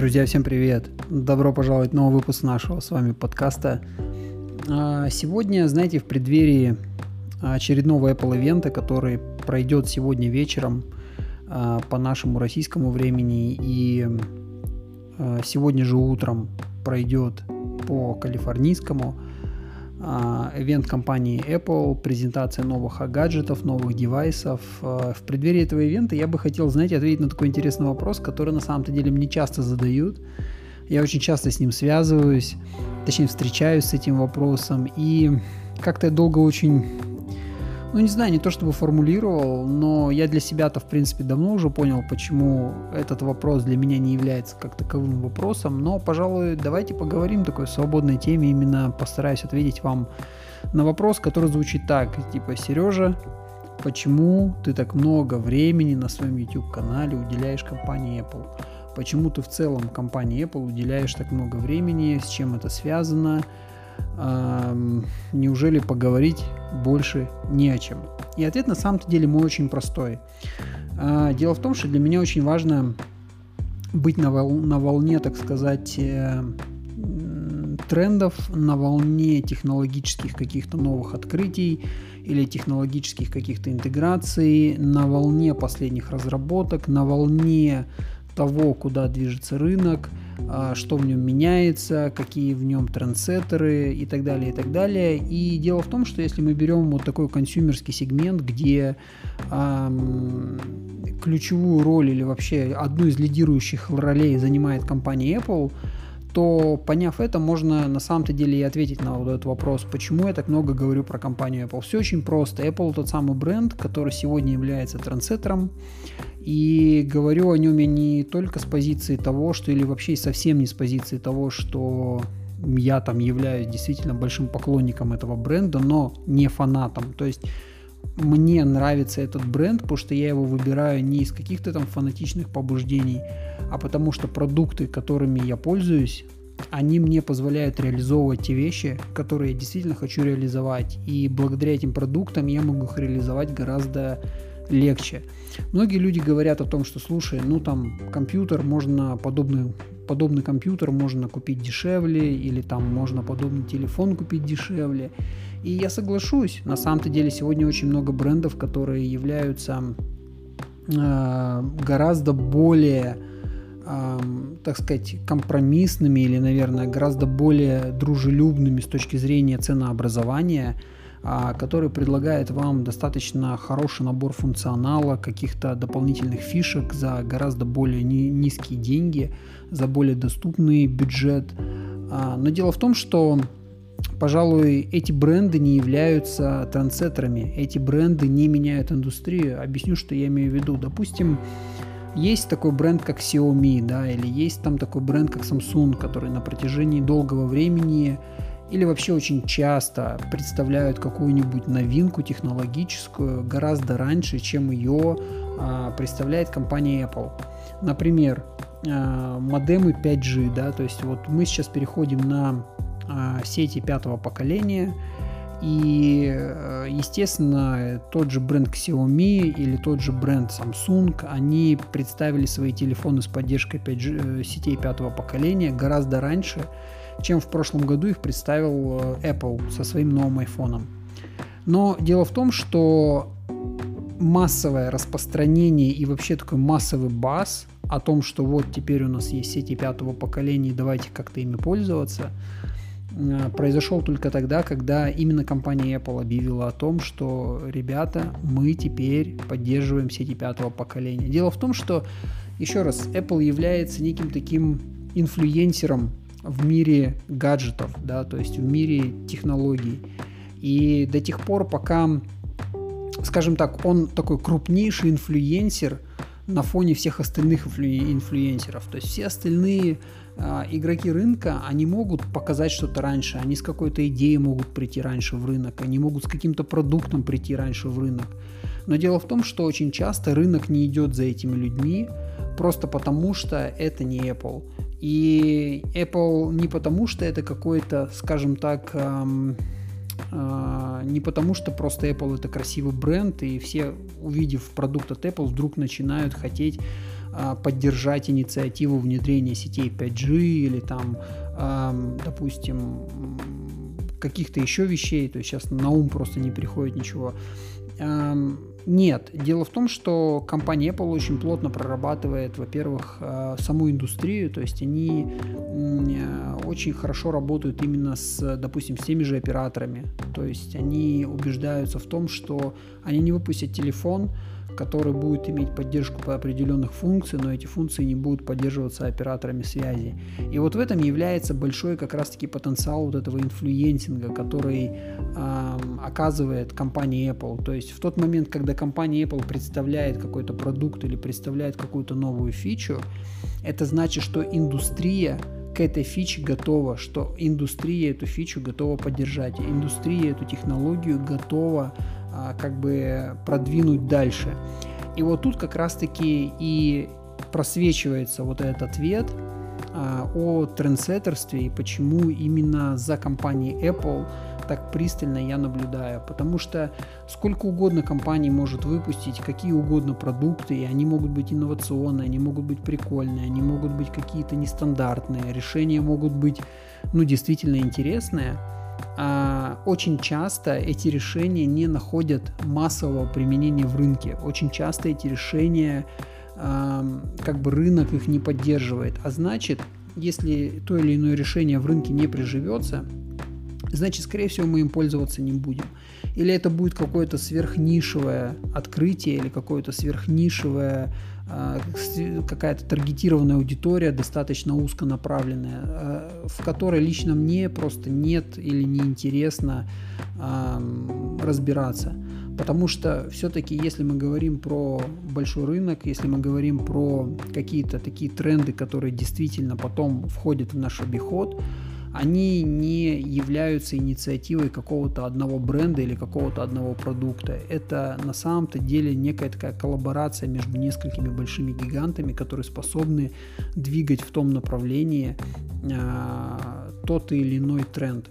Друзья, всем привет! Добро пожаловать в новый выпуск нашего с вами подкаста. А, сегодня, знаете, в преддверии очередного Apple ивента, который пройдет сегодня вечером а, по нашему российскому времени и а, сегодня же утром пройдет по калифорнийскому, ивент компании Apple, презентация новых гаджетов, новых девайсов. В преддверии этого ивента я бы хотел, знаете, ответить на такой интересный вопрос, который на самом-то деле мне часто задают. Я очень часто с ним связываюсь, точнее встречаюсь с этим вопросом, и как-то я долго очень ну, не знаю, не то чтобы формулировал, но я для себя-то, в принципе, давно уже понял, почему этот вопрос для меня не является как таковым вопросом, но, пожалуй, давайте поговорим такой свободной теме, именно постараюсь ответить вам на вопрос, который звучит так, типа, Сережа, почему ты так много времени на своем YouTube-канале уделяешь компании Apple? Почему ты в целом компании Apple уделяешь так много времени, с чем это связано? Неужели поговорить больше не о чем? И ответ на самом-то деле мой очень простой. А, дело в том, что для меня очень важно быть на, вол- на волне, так сказать, э, трендов, на волне технологических каких-то новых открытий или технологических каких-то интеграций, на волне последних разработок, на волне того, куда движется рынок – что в нем меняется, какие в нем трендсеттеры и так далее, и так далее. И дело в том, что если мы берем вот такой консюмерский сегмент, где эм, ключевую роль или вообще одну из лидирующих ролей занимает компания Apple, то поняв это, можно на самом-то деле и ответить на вот этот вопрос, почему я так много говорю про компанию Apple. Все очень просто. Apple тот самый бренд, который сегодня является трендсеттером, и говорю о нем я не только с позиции того, что или вообще совсем не с позиции того, что я там являюсь действительно большим поклонником этого бренда, но не фанатом. То есть мне нравится этот бренд, потому что я его выбираю не из каких-то там фанатичных побуждений, а потому что продукты, которыми я пользуюсь, они мне позволяют реализовывать те вещи, которые я действительно хочу реализовать. И благодаря этим продуктам я могу их реализовать гораздо легче. Многие люди говорят о том, что слушай, ну там компьютер можно подобный подобный компьютер можно купить дешевле или там можно подобный телефон купить дешевле. И я соглашусь, на самом-то деле сегодня очень много брендов, которые являются э, гораздо более э, так сказать, компромиссными или, наверное, гораздо более дружелюбными с точки зрения ценообразования, а, который предлагает вам достаточно хороший набор функционала, каких-то дополнительных фишек за гораздо более низкие деньги, за более доступный бюджет. А, но дело в том, что пожалуй, эти бренды не являются трансеттерами, эти бренды не меняют индустрию. Объясню, что я имею в виду. Допустим, есть такой бренд, как Xiaomi, да, или есть там такой бренд, как Samsung, который на протяжении долгого времени или вообще очень часто представляют какую-нибудь новинку технологическую гораздо раньше, чем ее а, представляет компания Apple. Например, а, модемы 5G, да, то есть вот мы сейчас переходим на а, сети пятого поколения, и, э, естественно, тот же бренд Xiaomi или тот же бренд Samsung, они представили свои телефоны с поддержкой 5G, э, сетей пятого поколения гораздо раньше, чем в прошлом году их представил э, Apple со своим новым айфоном. Но дело в том, что массовое распространение и вообще такой массовый бас о том, что вот теперь у нас есть сети пятого поколения, давайте как-то ими пользоваться, э, произошел только тогда, когда именно компания Apple объявила о том, что, ребята, мы теперь поддерживаем сети пятого поколения. Дело в том, что, еще раз, Apple является неким таким инфлюенсером в мире гаджетов, да, то есть в мире технологий. И до тех пор, пока, скажем так, он такой крупнейший инфлюенсер на фоне всех остальных инфлю- инфлюенсеров. То есть все остальные э, игроки рынка, они могут показать что-то раньше, они с какой-то идеей могут прийти раньше в рынок, они могут с каким-то продуктом прийти раньше в рынок. Но дело в том, что очень часто рынок не идет за этими людьми, просто потому что это не Apple. И Apple не потому, что это какой-то, скажем так, эм, э, не потому, что просто Apple это красивый бренд, и все, увидев продукт от Apple, вдруг начинают хотеть а, поддержать инициативу внедрения сетей 5G или там, допустим, каких-то еще вещей, то есть сейчас на ум просто не приходит ничего. Нет, дело в том, что компания Apple очень плотно прорабатывает, во-первых, э, саму индустрию, то есть они э, очень хорошо работают именно с, допустим, с теми же операторами, то есть они убеждаются в том, что они не выпустят телефон, который будет иметь поддержку по определенных функций, но эти функции не будут поддерживаться операторами связи. И вот в этом является большой как раз-таки потенциал вот этого инфлюенсинга, который э, оказывает компания Apple. То есть в тот момент, когда компания Apple представляет какой-то продукт или представляет какую-то новую фичу, это значит, что индустрия к этой фиче готова, что индустрия эту фичу готова поддержать, индустрия эту технологию готова как бы продвинуть дальше. И вот тут как раз-таки и просвечивается вот этот ответ а, о трендсеттерстве и почему именно за компанией Apple так пристально я наблюдаю. Потому что сколько угодно компаний может выпустить какие угодно продукты, и они могут быть инновационные, они могут быть прикольные, они могут быть какие-то нестандартные, решения могут быть, ну, действительно интересные – а, очень часто эти решения не находят массового применения в рынке. Очень часто эти решения, как бы рынок их не поддерживает. А значит, если то или иное решение в рынке не приживется, значит, скорее всего, мы им пользоваться не будем. Или это будет какое-то сверхнишевое открытие, или какое-то сверхнишевое а, какая-то таргетированная аудитория, достаточно узконаправленная, а, в которой лично мне просто нет или неинтересно разбираться. Потому что все-таки, если мы говорим про большой рынок, если мы говорим про какие-то такие тренды, которые действительно потом входят в наш обиход, они не являются инициативой какого-то одного бренда или какого-то одного продукта. Это на самом-то деле некая такая коллаборация между несколькими большими гигантами, которые способны двигать в том направлении э, тот или иной тренд.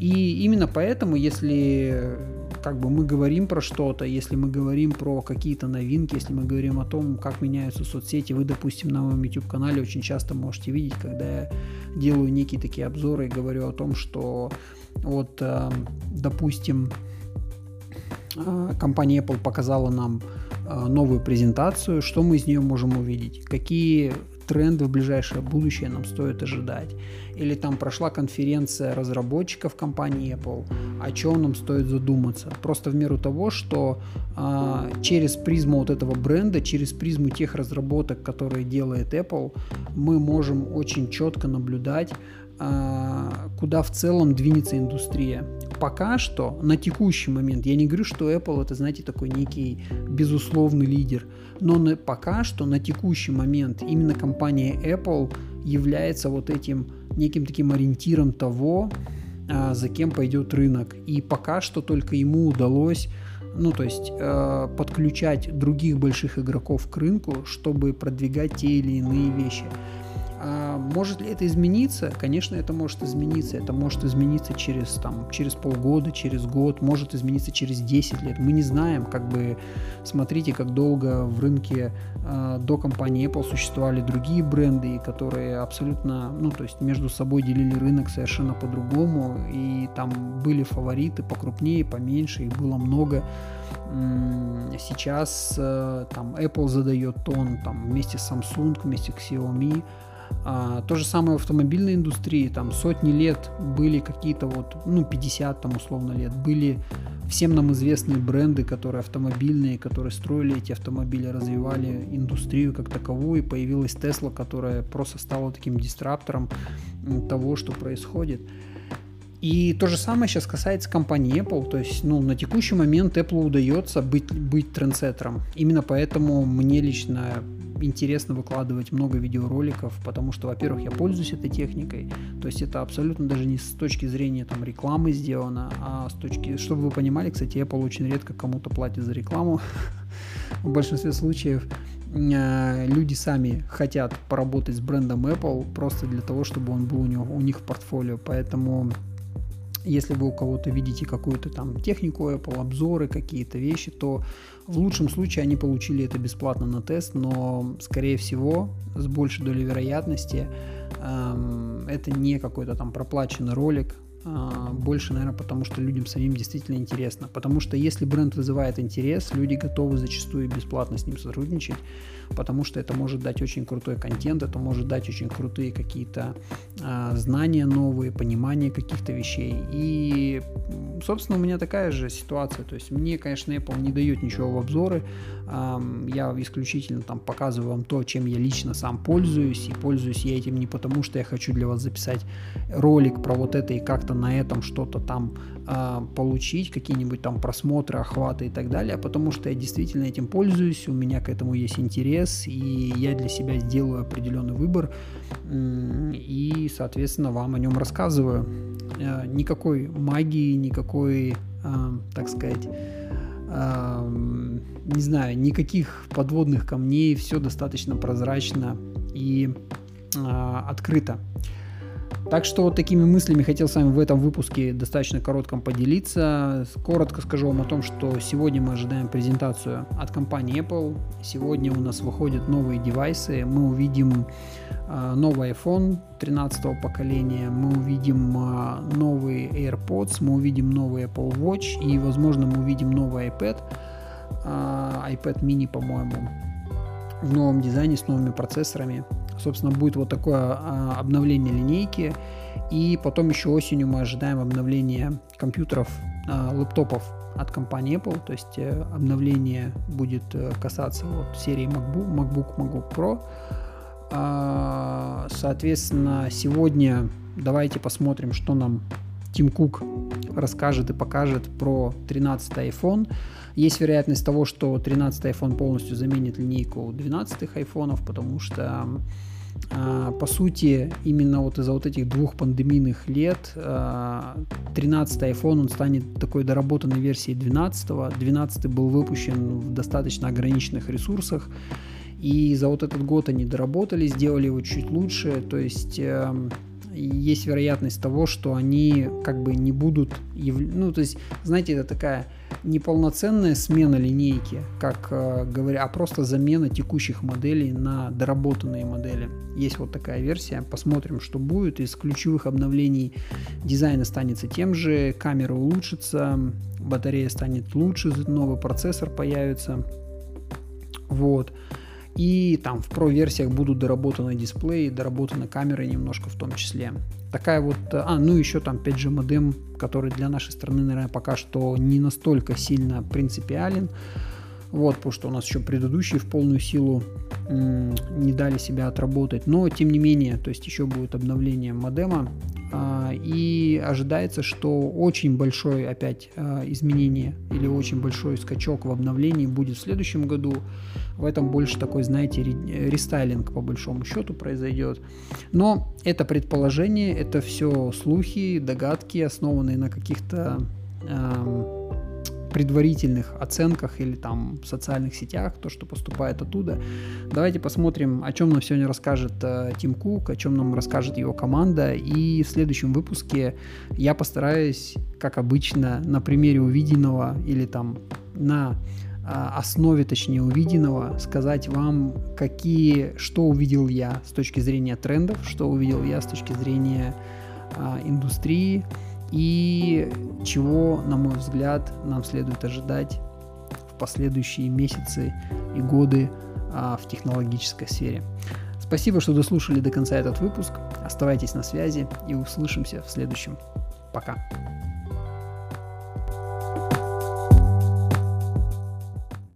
И именно поэтому, если как бы мы говорим про что-то, если мы говорим про какие-то новинки, если мы говорим о том, как меняются соцсети, вы, допустим, на моем YouTube-канале очень часто можете видеть, когда я делаю некие такие обзоры и говорю о том, что вот, э, допустим, э, компания Apple показала нам э, новую презентацию, что мы из нее можем увидеть, какие тренды в ближайшее будущее нам стоит ожидать. Или там прошла конференция разработчиков компании Apple, о чем нам стоит задуматься. Просто в меру того, что а, через призму вот этого бренда, через призму тех разработок, которые делает Apple, мы можем очень четко наблюдать куда в целом двинется индустрия. Пока что, на текущий момент, я не говорю, что Apple это, знаете, такой некий безусловный лидер, но на, пока что, на текущий момент, именно компания Apple является вот этим неким таким ориентиром того, а, за кем пойдет рынок. И пока что только ему удалось ну, то есть э, подключать других больших игроков к рынку, чтобы продвигать те или иные вещи. А может ли это измениться? Конечно, это может измениться. Это может измениться через, там, через полгода, через год, может измениться через 10 лет. Мы не знаем, как бы, смотрите, как долго в рынке э, до компании Apple существовали другие бренды, которые абсолютно, ну, то есть между собой делили рынок совершенно по-другому, и там были фавориты покрупнее, поменьше, их было много. Сейчас э, там Apple задает тон там, вместе с Samsung, вместе с Xiaomi, а, то же самое в автомобильной индустрии, там сотни лет были какие-то вот, ну 50 там условно лет, были всем нам известные бренды, которые автомобильные, которые строили эти автомобили, развивали индустрию как таковую, и появилась Tesla, которая просто стала таким дистраптором того, что происходит. И то же самое сейчас касается компании Apple, то есть ну, на текущий момент Apple удается быть, быть трендсеттером. Именно поэтому мне лично интересно выкладывать много видеороликов, потому что, во-первых, я пользуюсь этой техникой, то есть это абсолютно даже не с точки зрения там рекламы сделано, а с точки, чтобы вы понимали, кстати, Apple очень редко кому-то платит за рекламу, в большинстве случаев э, люди сами хотят поработать с брендом Apple просто для того, чтобы он был у, него, у них в портфолио, поэтому если вы у кого-то видите какую-то там технику Apple, обзоры, какие-то вещи, то в лучшем случае они получили это бесплатно на тест, но, скорее всего, с большей долей вероятности, эм, это не какой-то там проплаченный ролик, больше, наверное, потому что людям самим действительно интересно. Потому что если бренд вызывает интерес, люди готовы зачастую бесплатно с ним сотрудничать, потому что это может дать очень крутой контент, это может дать очень крутые какие-то а, знания новые, понимание каких-то вещей. И, собственно, у меня такая же ситуация. То есть мне, конечно, Apple не дает ничего в обзоры. А, я исключительно там показываю вам то, чем я лично сам пользуюсь. И пользуюсь я этим не потому, что я хочу для вас записать ролик про вот это и как-то как-то на этом что-то там э, получить, какие-нибудь там просмотры, охваты и так далее, потому что я действительно этим пользуюсь, у меня к этому есть интерес, и я для себя сделаю определенный выбор, и, соответственно, вам о нем рассказываю. Э, никакой магии, никакой, э, так сказать, э, не знаю, никаких подводных камней, все достаточно прозрачно и э, открыто. Так что вот такими мыслями хотел с вами в этом выпуске достаточно коротком поделиться. Коротко скажу вам о том, что сегодня мы ожидаем презентацию от компании Apple. Сегодня у нас выходят новые девайсы. Мы увидим э, новый iPhone 13 поколения, мы увидим э, новые AirPods, мы увидим новый Apple Watch и, возможно, мы увидим новый iPad, э, iPad mini, по-моему, в новом дизайне с новыми процессорами. Собственно, будет вот такое а, обновление линейки. И потом еще осенью мы ожидаем обновления компьютеров, а, лэптопов от компании Apple, то есть э, обновление будет э, касаться вот серии MacBook, MacBook, MacBook Pro. А, соответственно, сегодня давайте посмотрим, что нам Тим Кук расскажет и покажет про 13 iPhone. Есть вероятность того, что 13 iPhone полностью заменит линейку 12 айфонов, потому что а, по сути, именно вот из-за вот этих двух пандемийных лет 13 а, iPhone он станет такой доработанной версией 12. 12 был выпущен в достаточно ограниченных ресурсах. И за вот этот год они доработали, сделали его чуть лучше. То есть эм, есть вероятность того, что они как бы не будут, яв... ну то есть, знаете, это такая неполноценная смена линейки, как э, говоря, а просто замена текущих моделей на доработанные модели. Есть вот такая версия, посмотрим, что будет. Из ключевых обновлений дизайн останется тем же, камера улучшится, батарея станет лучше, новый процессор появится. Вот. И там в Pro-версиях будут доработаны дисплеи, доработаны камеры немножко в том числе. Такая вот... А, ну еще там 5G модем, который для нашей страны, наверное, пока что не настолько сильно принципиален. Вот, потому что у нас еще предыдущие в полную силу м- не дали себя отработать. Но, тем не менее, то есть еще будет обновление модема. А, и ожидается, что очень большое опять а, изменение или очень большой скачок в обновлении будет в следующем году. В этом больше такой, знаете, рестайлинг по большому счету произойдет. Но это предположение, это все слухи, догадки, основанные на каких-то предварительных оценках или там в социальных сетях, то, что поступает оттуда. Давайте посмотрим, о чем нам сегодня расскажет э, Тим Кук, о чем нам расскажет его команда. И в следующем выпуске я постараюсь, как обычно, на примере увиденного или там на э, основе, точнее, увиденного, сказать вам, какие, что увидел я с точки зрения трендов, что увидел я с точки зрения э, индустрии, и чего, на мой взгляд, нам следует ожидать в последующие месяцы и годы а, в технологической сфере. Спасибо, что дослушали до конца этот выпуск. Оставайтесь на связи и услышимся в следующем. Пока.